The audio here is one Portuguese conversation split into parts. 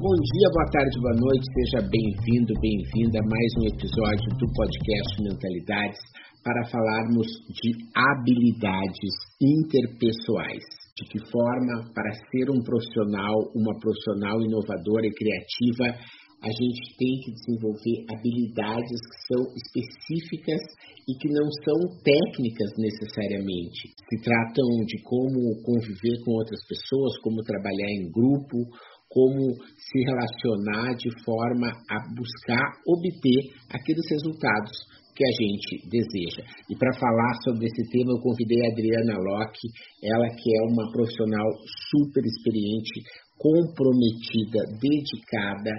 Bom dia, boa tarde, boa noite, seja bem-vindo, bem-vinda a mais um episódio do podcast Mentalidades para falarmos de habilidades interpessoais. De que forma, para ser um profissional, uma profissional inovadora e criativa, a gente tem que desenvolver habilidades que são específicas e que não são técnicas necessariamente. Se tratam de como conviver com outras pessoas, como trabalhar em grupo, como se relacionar de forma a buscar obter aqueles resultados que a gente deseja. E para falar sobre esse tema, eu convidei a Adriana Locke, ela que é uma profissional super experiente, comprometida, dedicada,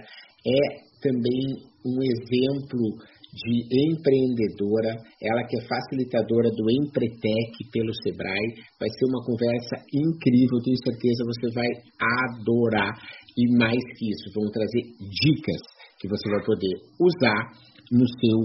é também um exemplo de empreendedora, ela que é facilitadora do Empretec pelo Sebrae. Vai ser uma conversa incrível, tenho certeza você vai adorar. E mais que isso, vão trazer dicas que você vai poder usar no seu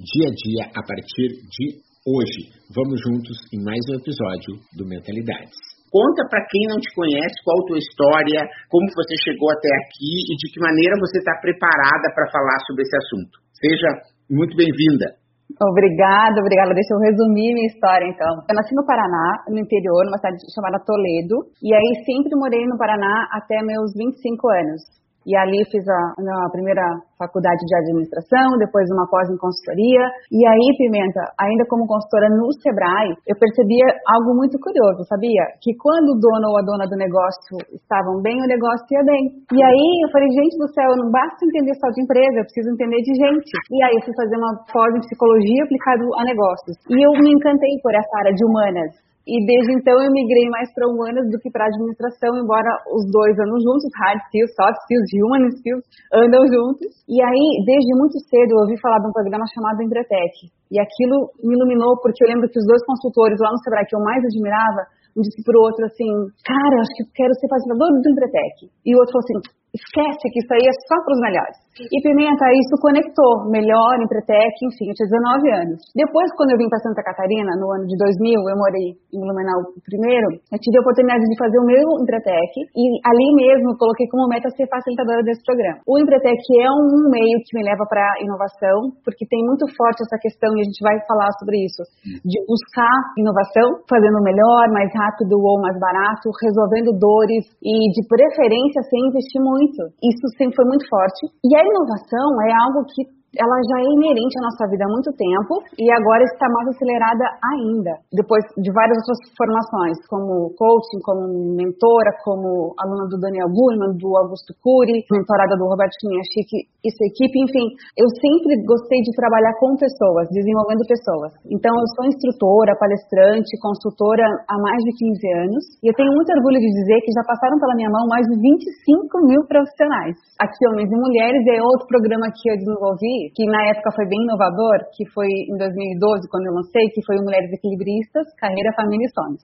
dia a dia a partir de hoje. Vamos juntos em mais um episódio do Mentalidades. Conta para quem não te conhece qual a tua história, como você chegou até aqui e de que maneira você está preparada para falar sobre esse assunto. Seja muito bem-vinda. Obrigada, obrigada. Deixa eu resumir minha história, então. Eu nasci no Paraná, no interior, numa cidade chamada Toledo, e aí sempre morei no Paraná até meus 25 anos. E ali fiz a, a primeira faculdade de administração, depois uma pós em consultoria. E aí, Pimenta, ainda como consultora no Sebrae, eu percebia algo muito curioso, sabia? Que quando o dono ou a dona do negócio estavam bem, o negócio ia bem. E aí eu falei, gente do céu, não basta entender só de empresa, eu preciso entender de gente. E aí eu fui fazer uma pós em psicologia aplicado a negócios. E eu me encantei por essa área de humanas. E desde então eu migrei mais para humanas do que para administração, embora os dois andam juntos, hard skills, soft skills, human skills, andam juntos. E aí, desde muito cedo, eu ouvi falar de um programa chamado Empretec. E aquilo me iluminou, porque eu lembro que os dois consultores lá no Sebrae que eu mais admirava, um disse pro outro assim, cara, acho que quero ser facilitador do Empretec. E o outro falou assim, esquece que isso aí é só para os melhores. E Pimenta, isso conectou melhor Empretec, enfim, eu tinha 19 anos. Depois, quando eu vim para Santa Catarina, no ano de 2000, eu morei em Blumenau primeiro, eu tive a oportunidade de fazer o meu Empretec e ali mesmo coloquei como meta ser facilitadora desse programa. O Empretec é um meio que me leva para inovação, porque tem muito forte essa questão, e a gente vai falar sobre isso, de buscar inovação, fazendo melhor, mais rápido ou mais barato, resolvendo dores e, de preferência, sem investir muito. Isso sempre foi muito forte. E a inovação é algo que ela já é inerente à nossa vida há muito tempo e agora está mais acelerada ainda, depois de várias outras formações, como coaching, como mentora, como aluna do Daniel Goleman, do Augusto Cury, mentorada do Roberto Chimiachik e sua equipe, enfim, eu sempre gostei de trabalhar com pessoas, desenvolvendo pessoas. Então, eu sou instrutora, palestrante, consultora há mais de 15 anos e eu tenho muito orgulho de dizer que já passaram pela minha mão mais de 25 mil profissionais. Aqui, homens e mulheres, é outro programa que eu desenvolvi que na época foi bem inovador, que foi em 2012, quando eu lancei, que foi o Mulheres Equilibristas, Carreira, Família e Sonhos.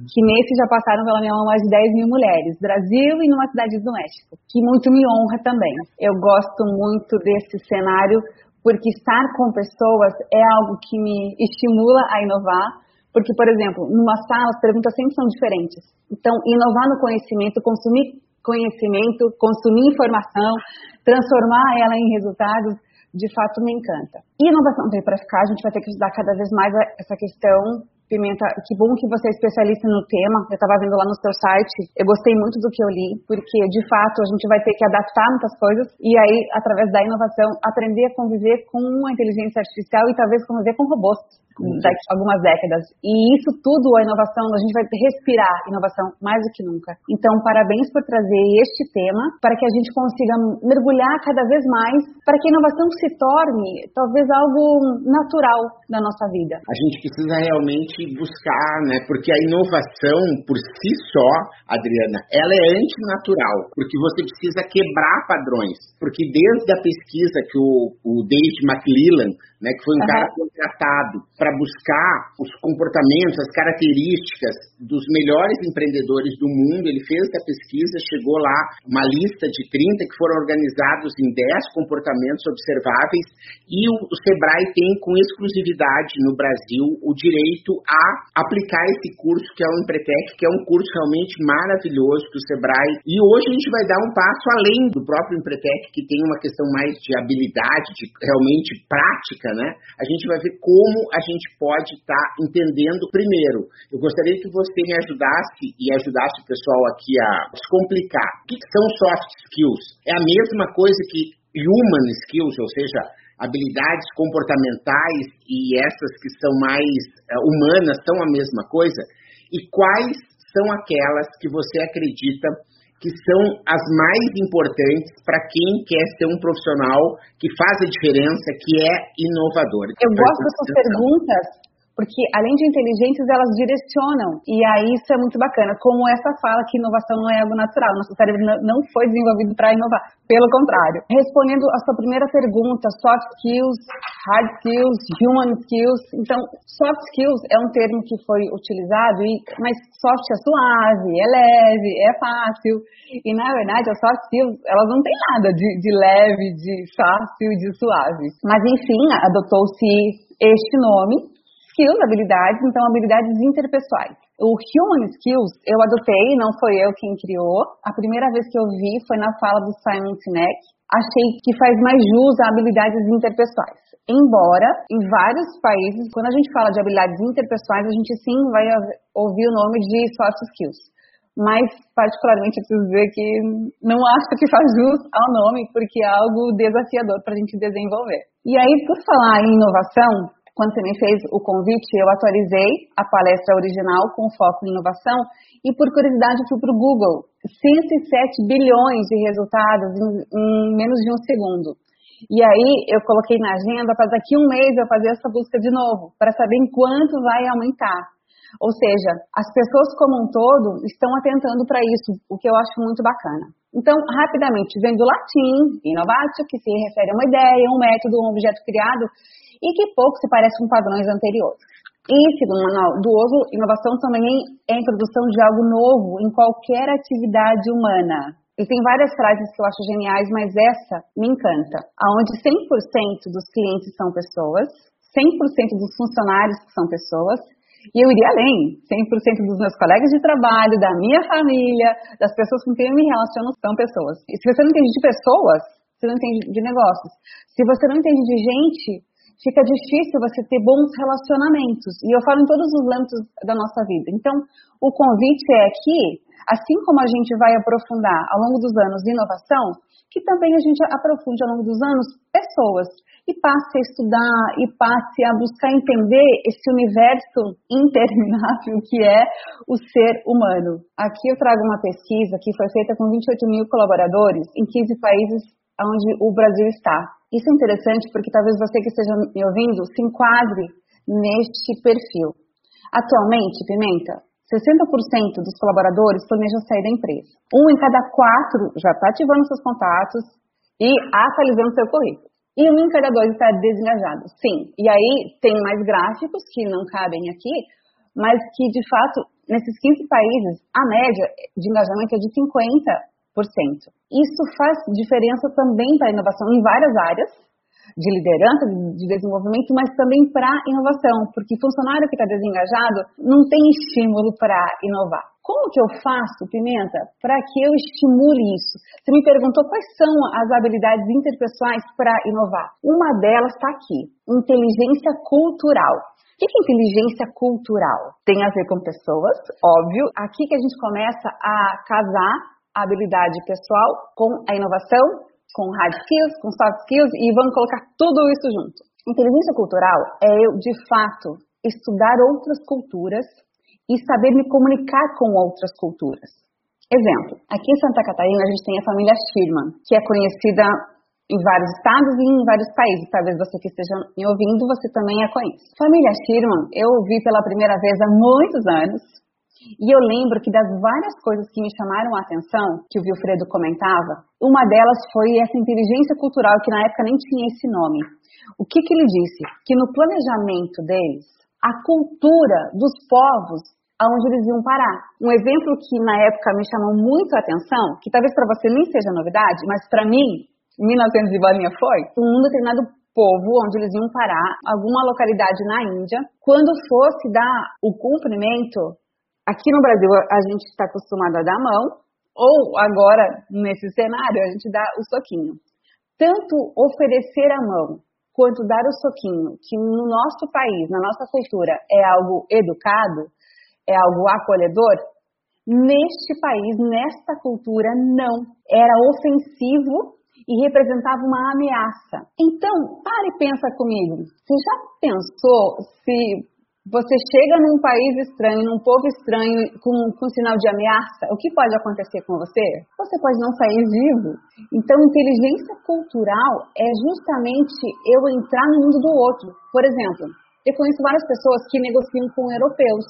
Que nesse já passaram pela minha mão mais de 10 mil mulheres, Brasil e numa cidade do México, que muito me honra também. Eu gosto muito desse cenário, porque estar com pessoas é algo que me estimula a inovar, porque, por exemplo, numa sala as perguntas sempre são diferentes. Então, inovar no conhecimento, consumir conhecimento, consumir informação, transformar ela em resultados, de fato me encanta. E inovação veio para ficar, a gente vai ter que estudar cada vez mais essa questão. Pimenta, que bom que você é especialista no tema. Eu estava vendo lá no seu site, eu gostei muito do que eu li, porque de fato a gente vai ter que adaptar muitas coisas e aí, através da inovação, aprender a conviver com a inteligência artificial e talvez conviver com robôs, daqui a algumas décadas. E isso tudo, a inovação, a gente vai respirar inovação mais do que nunca. Então, parabéns por trazer este tema para que a gente consiga mergulhar cada vez mais para que a inovação se torne talvez algo natural na nossa vida. A gente precisa realmente buscar, né? Porque a inovação por si só, Adriana, ela é antinatural, porque você precisa quebrar padrões. Porque desde a pesquisa que o, o David McLellan né, que foi um uhum. cara contratado para buscar os comportamentos, as características dos melhores empreendedores do mundo. Ele fez essa pesquisa, chegou lá uma lista de 30 que foram organizados em 10 comportamentos observáveis e o, o Sebrae tem com exclusividade no Brasil o direito a aplicar esse curso que é o Empretec, que é um curso realmente maravilhoso que o Sebrae. E hoje a gente vai dar um passo além do próprio Empretec, que tem uma questão mais de habilidade, de realmente prática né? A gente vai ver como a gente pode estar tá entendendo primeiro. Eu gostaria que você me ajudasse e ajudasse o pessoal aqui a descomplicar. O que são soft skills? É a mesma coisa que human skills, ou seja, habilidades comportamentais e essas que são mais uh, humanas são a mesma coisa? E quais são aquelas que você acredita que são as mais importantes para quem quer ser um profissional que faz a diferença, que é inovador. Eu gosto dessas perguntas porque além de inteligentes, elas direcionam. E aí isso é muito bacana. Como essa fala que inovação não é algo natural, nosso cérebro não foi desenvolvido para inovar. Pelo contrário. Respondendo a sua primeira pergunta, soft skills, hard skills, human skills. Então, soft skills é um termo que foi utilizado, mas soft é suave, é leve, é fácil. E na verdade, as soft skills, elas não têm nada de, de leve, de fácil, de suave. Mas enfim, adotou-se este nome skills, habilidades, então habilidades interpessoais. O Human Skills eu adotei, não foi eu quem criou. A primeira vez que eu vi foi na fala do Simon Sinek. Achei que faz mais jus a habilidades interpessoais. Embora, em vários países, quando a gente fala de habilidades interpessoais, a gente sim vai ouvir o nome de soft skills. Mas, particularmente, eu preciso dizer que não acho que faz jus ao nome, porque é algo desafiador para a gente desenvolver. E aí, por falar em inovação, quando você me fez o convite, eu atualizei a palestra original com foco em inovação e, por curiosidade, fui para o Google. 107 bilhões de resultados em, em, menos de um segundo. E aí eu coloquei na agenda para daqui um mês eu fazer essa busca de novo, para saber em quanto vai aumentar. Ou seja, as pessoas como um todo estão atentando para isso, o que eu acho muito bacana. Então, rapidamente, vem do latim, inovatio, que se refere a uma ideia, um método, um objeto criado, e que pouco se parece com padrões anteriores. E, segundo manual do Oslo, inovação também é a introdução de algo novo em qualquer atividade humana. E tem várias frases que eu acho geniais, mas essa me encanta. Onde 100% dos clientes são pessoas, 100% dos funcionários são pessoas, e eu iria além, 100% dos meus colegas de trabalho, da minha família, das pessoas com quem eu me relaciono são pessoas. E se você não entende de pessoas, você não entende de negócios. Se você não entende de gente, fica difícil você ter bons relacionamentos. E eu falo em todos os âmbitos da nossa vida. Então, o convite é que, assim como a gente vai aprofundar ao longo dos anos inovação, que também a gente aprofunde ao longo dos anos pessoas e passe a estudar e passe a buscar entender esse universo interminável que é o ser humano. Aqui eu trago uma pesquisa que foi feita com 28 mil colaboradores em 15 países onde o Brasil está. Isso é interessante porque talvez você que esteja me ouvindo se enquadre neste perfil. Atualmente, Pimenta, 60% dos colaboradores planejam sair da empresa. Um em cada quatro já está ativando seus contatos e atualizando seu currículo. E um em cada dois está desengajado. Sim. E aí tem mais gráficos que não cabem aqui, mas que de fato, nesses 15 países, a média de engajamento é de 50%. Isso faz diferença também para a inovação em várias áreas, de liderança, de desenvolvimento, mas também para inovação, porque funcionário que está desengajado não tem estímulo para inovar. Como que eu faço, Pimenta, para que eu estimule isso? Você me perguntou quais são as habilidades interpessoais para inovar. Uma delas está aqui, inteligência cultural. O que é inteligência cultural? Tem a ver com pessoas, óbvio. Aqui que a gente começa a casar habilidade pessoal com a inovação, com hard skills, com soft skills e vamos colocar tudo isso junto. Inteligência cultural é eu, de fato, estudar outras culturas e saber me comunicar com outras culturas. Exemplo, aqui em Santa Catarina a gente tem a família Schirman, que é conhecida em vários estados e em vários países. Talvez você que esteja me ouvindo, você também a conhece. Família Schirman, eu ouvi pela primeira vez há muitos anos. E eu lembro que das várias coisas que me chamaram a atenção, que o Wilfredo comentava, uma delas foi essa inteligência cultural, que na época nem tinha esse nome. O que, que ele disse? Que no planejamento deles, a cultura dos povos aonde eles iam parar. Um exemplo que na época me chamou muito a atenção, que talvez para você nem seja novidade, mas para mim, 1900 e bolinha foi, um determinado povo onde eles iam parar, alguma localidade na Índia, quando fosse dar o cumprimento, aqui no Brasil a gente está acostumado a dar a mão, ou agora, nesse cenário, a gente dá o soquinho. Tanto oferecer a mão quanto dar o soquinho, que no nosso país, na nossa cultura, é algo educado, é algo acolhedor, neste país, nesta cultura, não. Era ofensivo e representava uma ameaça. Então, pare e pensa comigo. Você já pensou se você chega num país estranho, num povo estranho, com, com sinal de ameaça, o que pode acontecer com você? Você pode não sair vivo. Então, inteligência cultural é justamente eu entrar no mundo do outro. Por exemplo, eu conheço várias pessoas que negociam com europeus.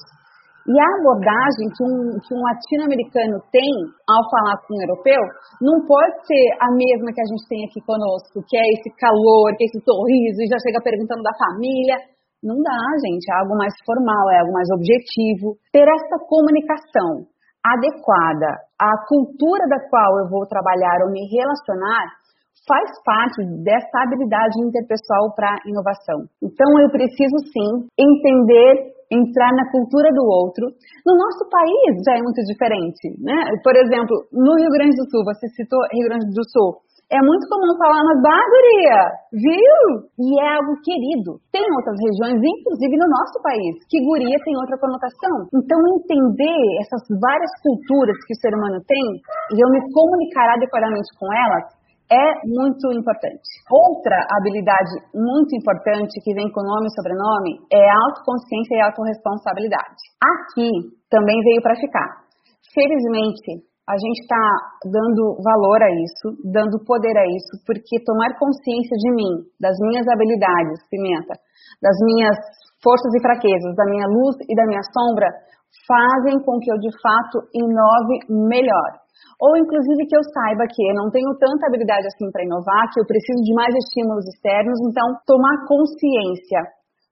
E a abordagem que um, que um latino-americano tem ao falar com um europeu não pode ser a mesma que a gente tem aqui conosco, que é esse calor, que é esse sorriso, e já chega perguntando da família. Não dá, gente, é algo mais formal, é algo mais objetivo. Ter essa comunicação adequada à cultura da qual eu vou trabalhar ou me relacionar faz parte dessa habilidade interpessoal para inovação. Então eu preciso sim entender entrar na cultura do outro. No nosso país já é muito diferente, né? Por exemplo, no Rio Grande do Sul, você citou Rio Grande do Sul, é muito comum falar, mas Bárbara, viu? E é algo querido. Tem outras regiões, inclusive no nosso país, que guria tem outra conotação. Então, entender essas várias culturas que o ser humano tem e eu me comunicar adequadamente com elas é muito importante. Outra habilidade muito importante que vem com nome e sobrenome é autoconsciência e autorresponsabilidade. Aqui também veio para ficar. Felizmente, a gente está dando valor a isso, dando poder a isso, porque tomar consciência de mim, das minhas habilidades, Pimenta, das minhas forças e fraquezas, da minha luz e da minha sombra, fazem com que eu de fato inove melhor. Ou inclusive que eu saiba que eu não tenho tanta habilidade assim para inovar, que eu preciso de mais estímulos externos, então tomar consciência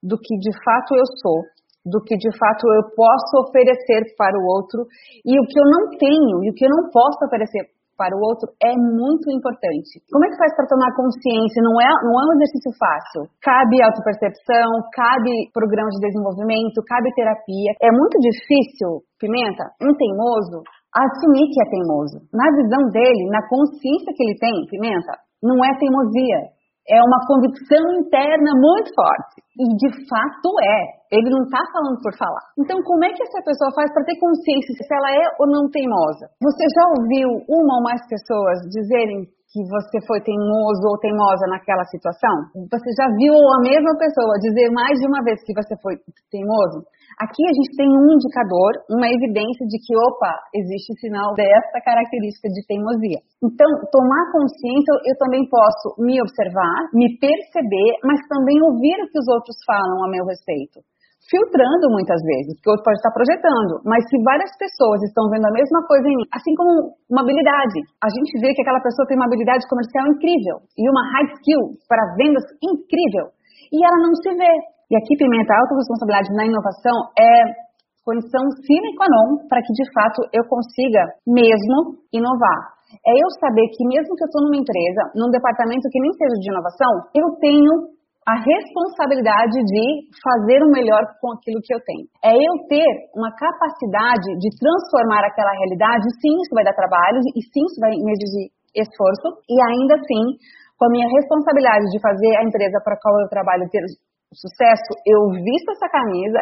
do que de fato eu sou, do que de fato eu posso oferecer para o outro e o que eu não tenho e o que eu não posso oferecer para o outro é muito importante. Como é que faz para tomar consciência? Não é, não é um exercício fácil. Cabe autopercepção, cabe programa de desenvolvimento, cabe terapia. É muito difícil, Pimenta, um teimoso, assumir que é teimoso. Na visão dele, na consciência que ele tem, Pimenta, não é teimosia. É uma convicção interna muito forte. E de fato é. Ele não está falando por falar. Então, como é que essa pessoa faz para ter consciência se ela é ou não teimosa? Você já ouviu uma ou mais pessoas dizerem que você foi teimoso ou teimosa naquela situação? Você já viu a mesma pessoa dizer mais de uma vez que você foi teimoso? Aqui a gente tem um indicador, uma evidência de que, opa, existe sinal dessa característica de teimosia. Então, tomar consciência, eu também posso me observar, me perceber, mas também ouvir o que os outros falam a meu respeito filtrando muitas vezes, porque outro pode estar projetando, mas se várias pessoas estão vendo a mesma coisa em mim, assim como uma habilidade, a gente vê que aquela pessoa tem uma habilidade comercial incrível e uma high skill para vendas incrível, e ela não se vê. E aqui, Pimenta, a autorresponsabilidade na inovação é condição sine qua non para que, de fato, eu consiga mesmo inovar. É eu saber que mesmo que eu estou numa empresa, num departamento que nem seja de inovação, eu tenho a responsabilidade de fazer o melhor com aquilo que eu tenho. É eu ter uma capacidade de transformar aquela realidade, sim, isso vai dar trabalho, e sim, isso vai me exigir esforço, e ainda assim, com a minha responsabilidade de fazer a empresa para a qual eu trabalho ter sucesso, eu visto essa camisa,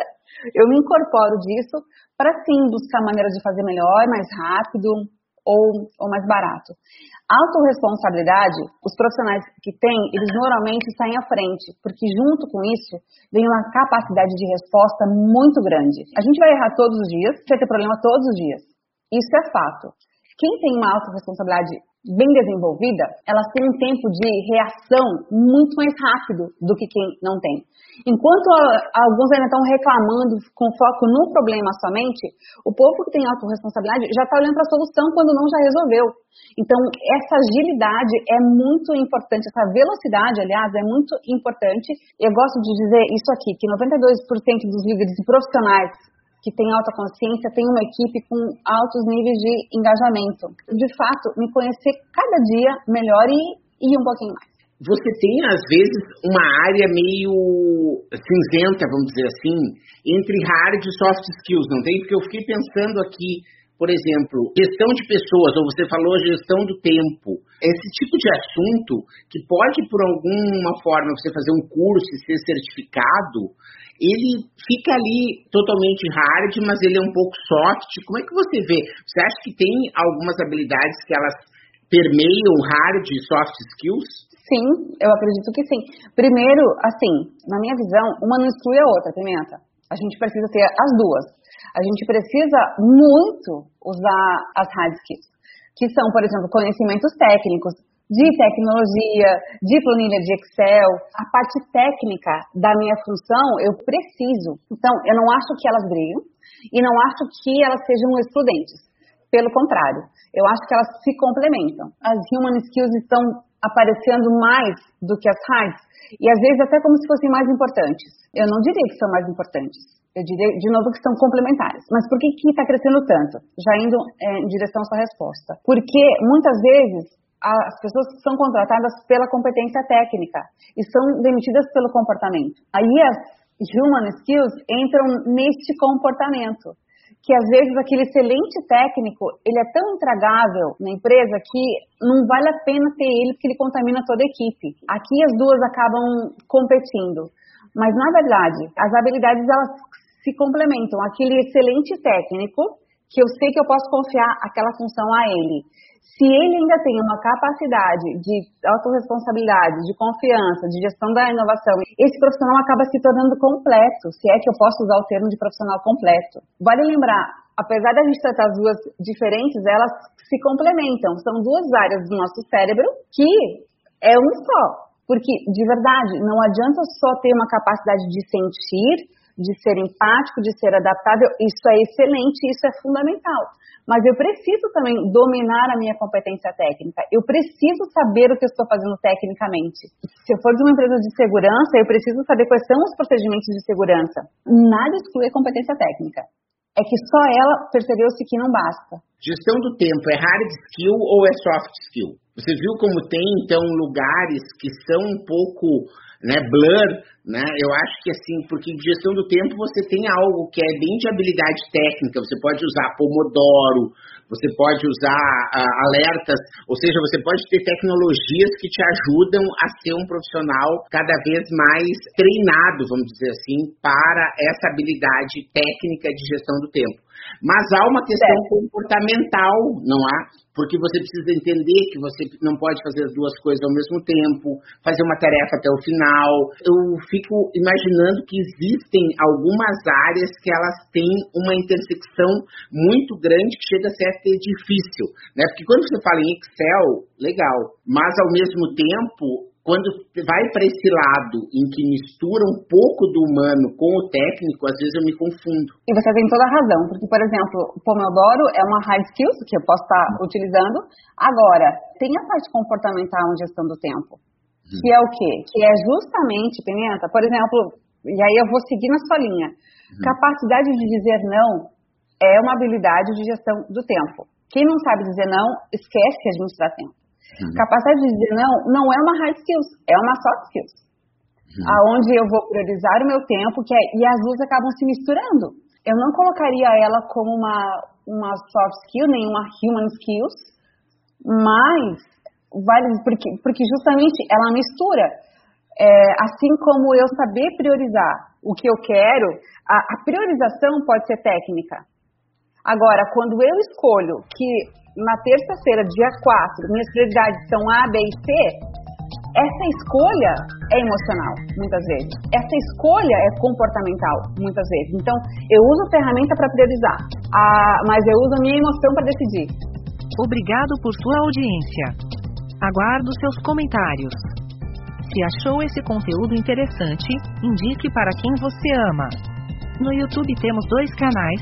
eu me incorporo disso para sim buscar maneiras de fazer melhor, mais rápido, ou, ou mais barato. Autoresponsabilidade, os profissionais que têm, eles normalmente saem à frente, porque junto com isso vem uma capacidade de resposta muito grande. A gente vai errar todos os dias, vai ter problema todos os dias. Isso é fato. Quem tem uma autorresponsabilidade bem desenvolvida, elas têm um tempo de reação muito mais rápido do que quem não tem. Enquanto alguns ainda estão reclamando com foco no problema somente, o povo que tem autorresponsabilidade já está olhando para a solução quando não já resolveu. Então, essa agilidade é muito importante, essa velocidade, aliás, é muito importante. Eu gosto de dizer isso aqui, que 92% dos líderes profissionais que tem alta consciência, tem uma equipe com altos níveis de engajamento. De fato, me conhecer cada dia melhor e, e um pouquinho mais. Você tem, às vezes, uma área meio cinzenta, vamos dizer assim, entre hard e soft skills, não tem? Porque eu fiquei pensando aqui, por exemplo, gestão de pessoas, ou você falou gestão do tempo. Esse tipo de assunto que pode, por alguma forma, você fazer um curso e ser certificado, ele fica ali totalmente hard, mas ele é um pouco soft. Como é que você vê? Você acha que tem algumas habilidades que elas permeiam hard e soft skills? Sim, eu acredito que sim. Primeiro, assim, na minha visão, uma não exclui a outra, Pimenta. A gente precisa ter as duas. A gente precisa muito usar as hard skills, que são, por exemplo, conhecimentos técnicos, de tecnologia, de planilha de Excel, a parte técnica da minha função eu preciso. Então, eu não acho que elas brilham e não acho que elas sejam excludentes. Pelo contrário, eu acho que elas se complementam. As human skills estão aparecendo mais do que as hard e às vezes até como se fossem mais importantes. Eu não diria que são mais importantes. Eu diria, de novo, que são complementares. Mas por que está crescendo tanto? Já indo é, em direção à sua resposta. Porque, muitas vezes, as pessoas são contratadas pela competência técnica e são demitidas pelo comportamento. Aí as human skills entram neste comportamento, que às vezes aquele excelente técnico, ele é tão intragável na empresa que não vale a pena ter ele porque ele contamina toda a equipe. Aqui as duas acabam competindo. Mas na verdade, as habilidades elas se complementam. Aquele excelente técnico que eu sei que eu posso confiar aquela função a ele se ele ainda tem uma capacidade de autorresponsabilidade, de confiança, de gestão da inovação, esse profissional acaba se tornando completo, se é que eu posso usar o termo de profissional completo. Vale lembrar, apesar da gente tratar as duas diferentes, elas se complementam. São duas áreas do nosso cérebro que é um só. Porque, de verdade, não adianta só ter uma capacidade de sentir, de ser empático, de ser adaptável. Isso é excelente, isso é fundamental mas eu preciso também dominar a minha competência técnica. Eu preciso saber o que eu estou fazendo tecnicamente. Se eu for de uma empresa de segurança, eu preciso saber quais são os procedimentos de segurança. Nada exclui a competência técnica. É que só ela percebeu-se que não basta. Gestão do tempo é hard skill ou é soft skill? Você viu como tem, então, lugares que são um pouco né, blur, né? Eu acho que assim, porque gestão do tempo você tem algo que é bem de habilidade técnica, você pode usar Pomodoro, você pode usar uh, alertas, ou seja, você pode ter tecnologias que te ajudam a ser um profissional cada vez mais treinado, vamos dizer assim, para essa habilidade técnica de gestão do tempo. Mas há uma questão comportamental, não há? Porque você precisa entender que você não pode fazer as duas coisas ao mesmo tempo, fazer uma tarefa até o final. Eu fico imaginando que existem algumas áreas que elas têm uma intersecção muito grande que chega a ser até difícil, né? Porque quando você fala em Excel, legal, mas ao mesmo tempo quando vai para esse lado em que mistura um pouco do humano com o técnico, às vezes eu me confundo. E você tem toda a razão, porque, por exemplo, o Pomodoro é uma hard skills que eu posso estar utilizando. Agora, tem a parte comportamental em gestão do tempo, uhum. que é o quê? Que é justamente, Pimenta, por exemplo, e aí eu vou seguir na sua linha, uhum. capacidade de dizer não é uma habilidade de gestão do tempo. Quem não sabe dizer não, esquece de administrar tempo. Uhum. Capacidade de dizer não não é uma hard skills, é uma soft skills. Uhum. Aonde eu vou priorizar o meu tempo que é, e as duas acabam se misturando. Eu não colocaria ela como uma, uma soft skill, nem uma human skills, mas vale, porque, porque justamente ela mistura. É, assim como eu saber priorizar o que eu quero, a, a priorização pode ser técnica. Agora, quando eu escolho que na terça-feira, dia 4, minhas prioridades são A, B e C, essa escolha é emocional, muitas vezes. Essa escolha é comportamental, muitas vezes. Então, eu uso a ferramenta para priorizar, a, mas eu uso a minha emoção para decidir. Obrigado por sua audiência. Aguardo seus comentários. Se achou esse conteúdo interessante, indique para quem você ama. No YouTube temos dois canais,